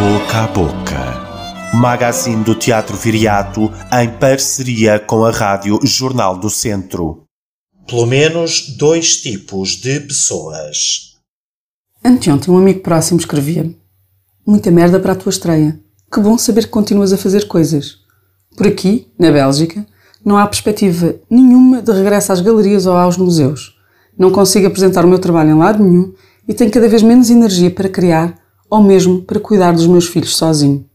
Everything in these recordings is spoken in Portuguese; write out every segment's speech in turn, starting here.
Boca a Boca. Magazine do Teatro Viriato em parceria com a Rádio Jornal do Centro. Pelo menos dois tipos de pessoas. Anteontem um amigo próximo escrevia-me: Muita merda para a tua estreia. Que bom saber que continuas a fazer coisas. Por aqui, na Bélgica, não há perspectiva nenhuma de regresso às galerias ou aos museus. Não consigo apresentar o meu trabalho em lado nenhum e tenho cada vez menos energia para criar ou mesmo para cuidar dos meus filhos sozinho.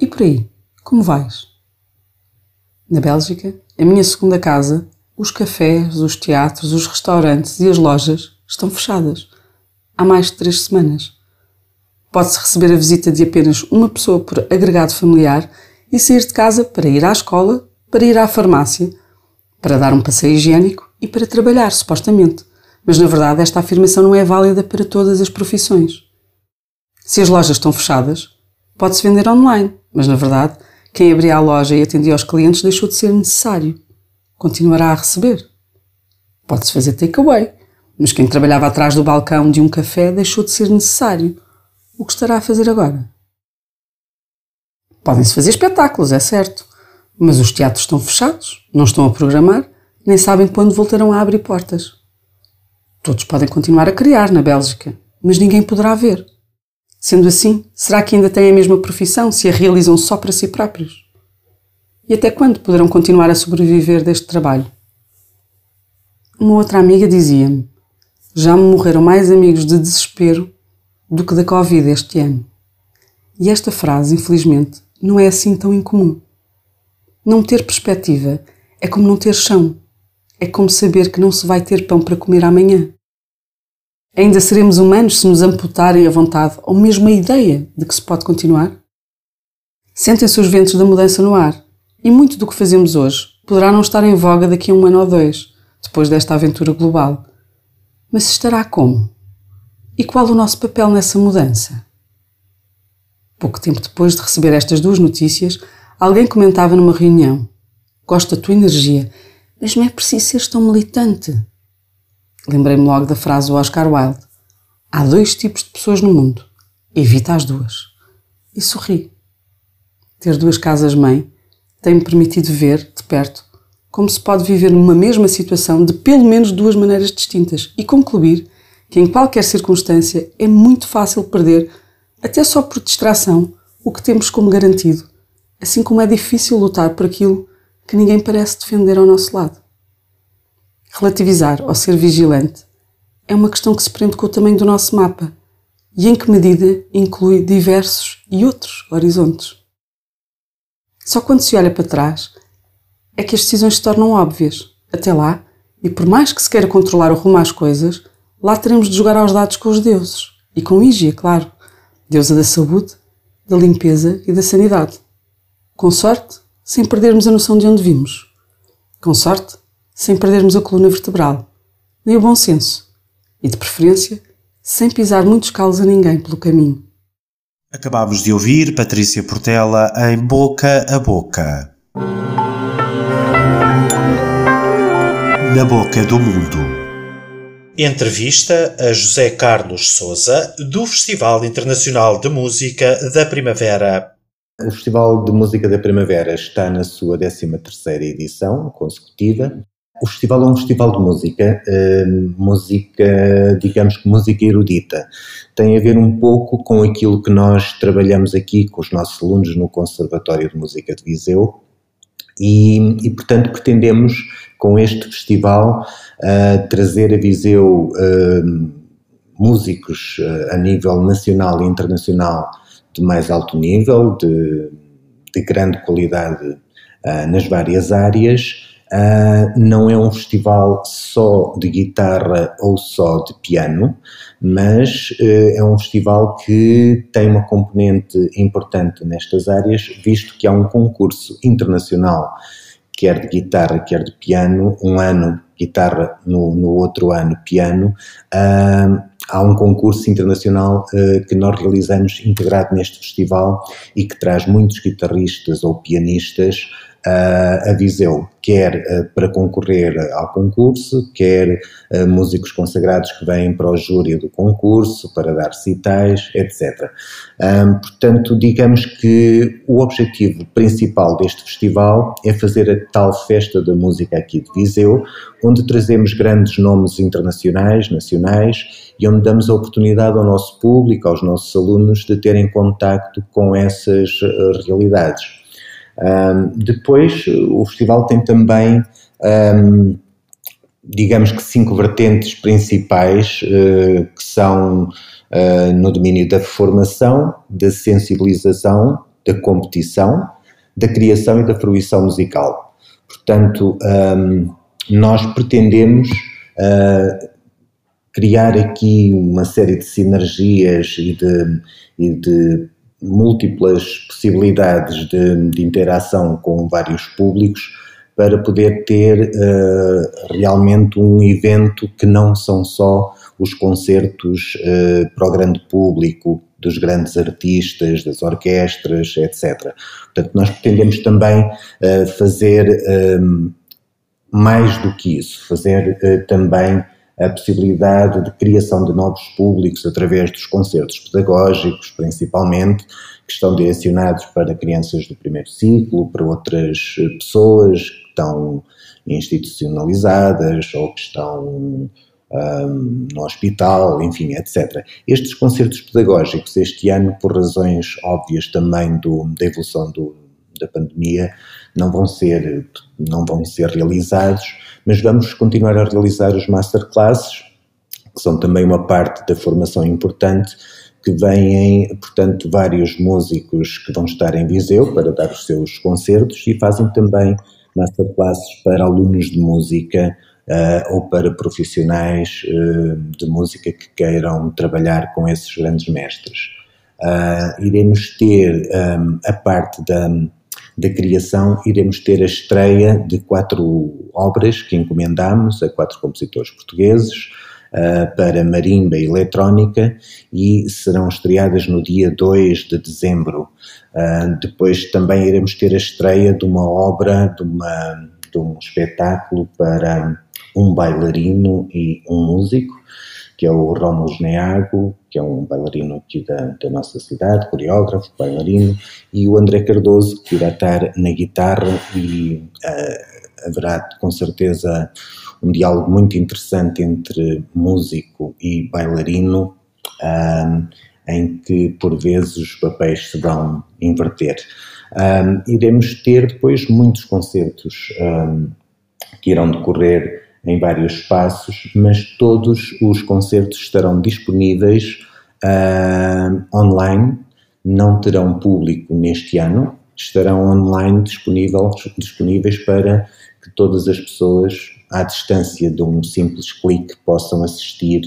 E por aí, como vais? Na Bélgica, a minha segunda casa, os cafés, os teatros, os restaurantes e as lojas estão fechadas. Há mais de três semanas. Pode-se receber a visita de apenas uma pessoa por agregado familiar e sair de casa para ir à escola, para ir à farmácia, para dar um passeio higiênico e para trabalhar, supostamente. Mas na verdade, esta afirmação não é válida para todas as profissões. Se as lojas estão fechadas, pode-se vender online, mas na verdade, quem abria a loja e atendia aos clientes deixou de ser necessário. Continuará a receber. Pode-se fazer takeaway, mas quem trabalhava atrás do balcão de um café deixou de ser necessário. O que estará a fazer agora? Podem-se fazer espetáculos, é certo, mas os teatros estão fechados, não estão a programar, nem sabem quando voltarão a abrir portas. Todos podem continuar a criar na Bélgica, mas ninguém poderá ver. Sendo assim, será que ainda têm a mesma profissão se a realizam só para si próprios? E até quando poderão continuar a sobreviver deste trabalho? Uma outra amiga dizia-me: Já me morreram mais amigos de desespero do que da Covid este ano. E esta frase, infelizmente, não é assim tão incomum. Não ter perspectiva é como não ter chão. É como saber que não se vai ter pão para comer amanhã. Ainda seremos humanos se nos amputarem a vontade ou mesmo a ideia de que se pode continuar? Sentem-se os ventos da mudança no ar e muito do que fazemos hoje poderá não estar em voga daqui a um ano ou dois, depois desta aventura global. Mas estará como? E qual o nosso papel nessa mudança? Pouco tempo depois de receber estas duas notícias, alguém comentava numa reunião: Gosto da tua energia, mas não é preciso ser tão militante. Lembrei-me logo da frase do Oscar Wilde: Há dois tipos de pessoas no mundo. Evita as duas. E sorri. Ter duas casas-mãe tem-me permitido ver, de perto, como se pode viver numa mesma situação de pelo menos duas maneiras distintas e concluir que, em qualquer circunstância, é muito fácil perder, até só por distração, o que temos como garantido, assim como é difícil lutar por aquilo que ninguém parece defender ao nosso lado. Relativizar ou ser vigilante é uma questão que se prende com o tamanho do nosso mapa e em que medida inclui diversos e outros horizontes. Só quando se olha para trás é que as decisões se tornam óbvias. Até lá, e por mais que se queira controlar o rumo às coisas, lá teremos de jogar aos dados com os deuses. E com Ígia, claro, deusa da saúde, da limpeza e da sanidade. Com sorte, sem perdermos a noção de onde vimos. Com sorte, sem perdermos a coluna vertebral, nem o bom senso, e de preferência, sem pisar muitos calos a ninguém pelo caminho. Acabamos de ouvir Patrícia Portela em Boca a Boca. Na Boca do Mundo. Entrevista a José Carlos Souza, do Festival Internacional de Música da Primavera. O Festival de Música da Primavera está na sua 13ª edição consecutiva o festival é um festival de música, uh, música, digamos que música erudita. Tem a ver um pouco com aquilo que nós trabalhamos aqui com os nossos alunos no Conservatório de Música de Viseu e, e portanto, pretendemos com este festival uh, trazer a Viseu uh, músicos a nível nacional e internacional de mais alto nível, de, de grande qualidade nas várias áreas Uh, não é um festival só de guitarra ou só de piano, mas uh, é um festival que tem uma componente importante nestas áreas, visto que há um concurso internacional, quer de guitarra, quer de piano, um ano guitarra, no, no outro ano piano. Uh, há um concurso internacional que nós realizamos integrado neste festival e que traz muitos guitarristas ou pianistas a Viseu, quer para concorrer ao concurso, quer músicos consagrados que vêm para o júri do concurso, para dar citais, etc. portanto, digamos que o objetivo principal deste festival é fazer a tal festa da música aqui de Viseu, onde trazemos grandes nomes internacionais, nacionais, e onde damos a oportunidade ao nosso público, aos nossos alunos, de terem contacto com essas realidades. Um, depois, o festival tem também, um, digamos que, cinco vertentes principais, uh, que são uh, no domínio da formação, da sensibilização, da competição, da criação e da fruição musical. Portanto, um, nós pretendemos uh, criar aqui uma série de sinergias e de, e de múltiplas possibilidades de, de, interação com vários públicos para poder ter uh, realmente um evento que não são só os concertos uh, para o grande público, dos grandes artistas, das orquestras, etc. Portanto, nós pretendemos também uh, fazer mais do que isso, fazer também a possibilidade de criação de novos públicos através dos concertos pedagógicos, principalmente, que estão direcionados para crianças do primeiro ciclo, para outras pessoas que estão institucionalizadas ou que estão um, no hospital, enfim, etc. Estes concertos pedagógicos, este ano, por razões óbvias também do, da evolução do, da pandemia, não vão ser, não vão ser realizados mas vamos continuar a realizar os masterclasses, que são também uma parte da formação importante, que vêm, portanto, vários músicos que vão estar em Viseu para dar os seus concertos e fazem também masterclasses para alunos de música uh, ou para profissionais uh, de música que queiram trabalhar com esses grandes mestres. Uh, iremos ter um, a parte da da criação, iremos ter a estreia de quatro obras que encomendamos a quatro compositores portugueses uh, para marimba e eletrónica e serão estreadas no dia 2 de dezembro. Uh, depois também iremos ter a estreia de uma obra, de, uma, de um espetáculo para um bailarino e um músico que é o Rómulo Neago, que é um bailarino aqui da, da, nossa cidade, coreógrafo, bailarino, e o André Cardoso, que irá estar na guitarra e uh, haverá com certeza um diálogo muito interessante entre músico e bailarino, um, em que por vezes os papéis se vão inverter. Um, iremos ter depois muitos concertos um, que irão decorrer em vários espaços, mas todos os concertos estarão disponíveis uh, online, não terão público neste ano, estarão online disponíveis para que todas as pessoas, à distância de um simples clique, possam assistir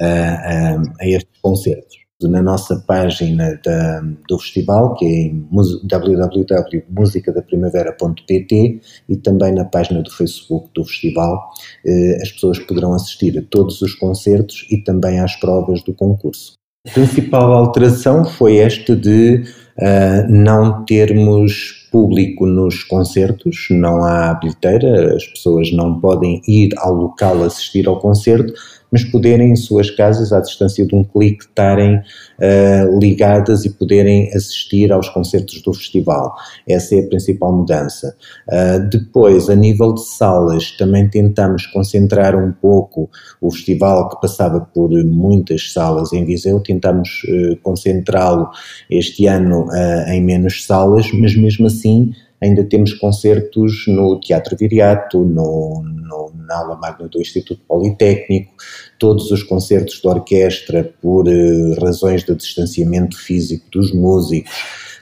uh, uh, a estes concertos na nossa página da, do festival, que é em www.musicadaprimavera.pt e também na página do Facebook do festival, eh, as pessoas poderão assistir a todos os concertos e também às provas do concurso. A principal alteração foi esta de uh, não termos público nos concertos, não há bilheteira, as pessoas não podem ir ao local assistir ao concerto, mas poderem em suas casas, à distância de um clique, estarem uh, ligadas e poderem assistir aos concertos do festival. Essa é a principal mudança. Uh, depois, a nível de salas, também tentamos concentrar um pouco o festival que passava por muitas salas em Viseu, tentamos uh, concentrá-lo este ano em menos salas, mas mesmo assim ainda temos concertos no Teatro Viriato, no, no, na aula magna do Instituto Politécnico, todos os concertos de orquestra, por uh, razões de distanciamento físico dos músicos,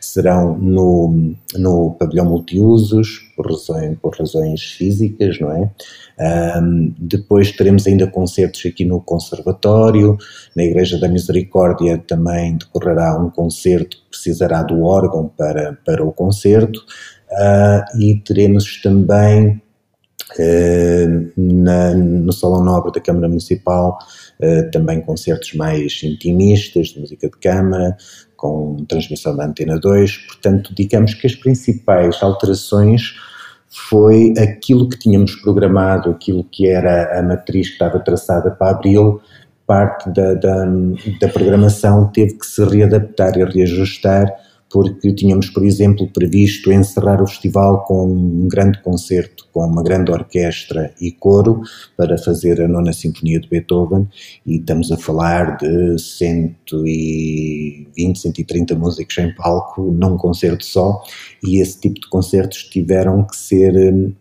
serão no, no pavilhão multiusos, por, razões, por razões físicas, não é? Um, depois teremos ainda concertos aqui no Conservatório, na Igreja da Misericórdia também decorrerá um concerto precisará do órgão para, para o concerto, uh, e teremos também uh, na, no Salão Nobre da Câmara Municipal uh, também concertos mais intimistas, de música de câmara, com transmissão da Antena 2, portanto, digamos que as principais alterações foi aquilo que tínhamos programado, aquilo que era a matriz que estava traçada para abril, parte da, da, da programação teve que se readaptar e reajustar porque tínhamos, por exemplo, previsto encerrar o festival com um grande concerto, com uma grande orquestra e coro, para fazer a nona Sinfonia de Beethoven, e estamos a falar de 120, 130 músicos em palco, num concerto só, e esse tipo de concertos tiveram que ser.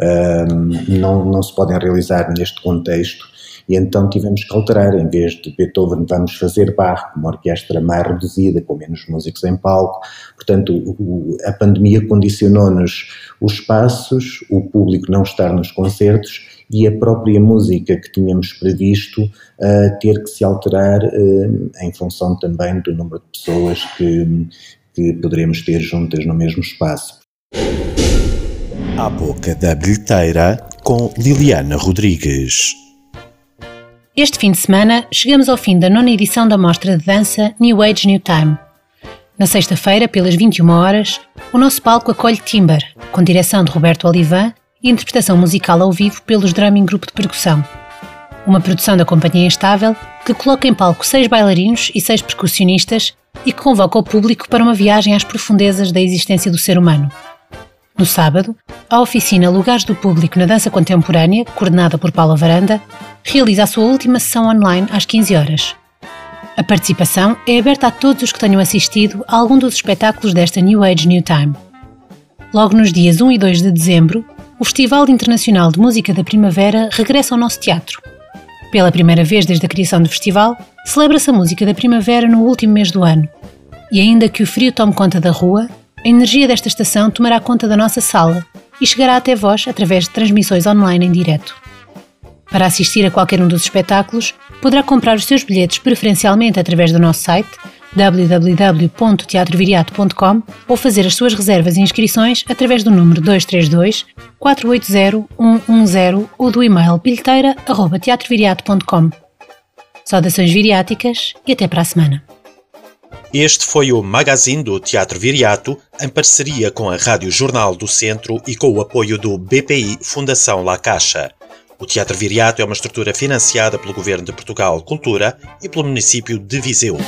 Um, não, não se podem realizar neste contexto e então tivemos que alterar, em vez de Beethoven, vamos fazer Bach, uma orquestra mais reduzida, com menos músicos em palco. Portanto, o, a pandemia condicionou-nos os espaços, o público não estar nos concertos e a própria música que tínhamos previsto uh, ter que se alterar uh, em função também do número de pessoas que, que poderemos ter juntas no mesmo espaço. À boca da bilheteira com Liliana Rodrigues. Este fim de semana, chegamos ao fim da nona edição da mostra de dança New Age New Time. Na sexta-feira, pelas 21 horas, o nosso palco acolhe Timber, com direção de Roberto Olivan e interpretação musical ao vivo pelos Drumming Group de Percussão. Uma produção da Companhia Instável que coloca em palco seis bailarinos e seis percussionistas e que convoca o público para uma viagem às profundezas da existência do ser humano. No sábado, a oficina Lugares do Público na Dança Contemporânea, coordenada por Paula Varanda, realiza a sua última sessão online às 15 horas. A participação é aberta a todos os que tenham assistido a algum dos espetáculos desta New Age New Time. Logo nos dias 1 e 2 de dezembro, o Festival Internacional de Música da Primavera regressa ao nosso teatro. Pela primeira vez desde a criação do festival, celebra-se a música da primavera no último mês do ano. E ainda que o frio tome conta da rua, a energia desta estação tomará conta da nossa sala e chegará até vós através de transmissões online em direto. Para assistir a qualquer um dos espetáculos, poderá comprar os seus bilhetes preferencialmente através do nosso site www.teatroviriato.com ou fazer as suas reservas e inscrições através do número 232 480 110 ou do e-mail bilheteira.teatroviriato.com. Saudações viriáticas e até para a semana. Este foi o Magazine do Teatro Viriato, em parceria com a Rádio Jornal do Centro e com o apoio do BPI Fundação La Caixa. O Teatro Viriato é uma estrutura financiada pelo Governo de Portugal Cultura e pelo município de Viseu.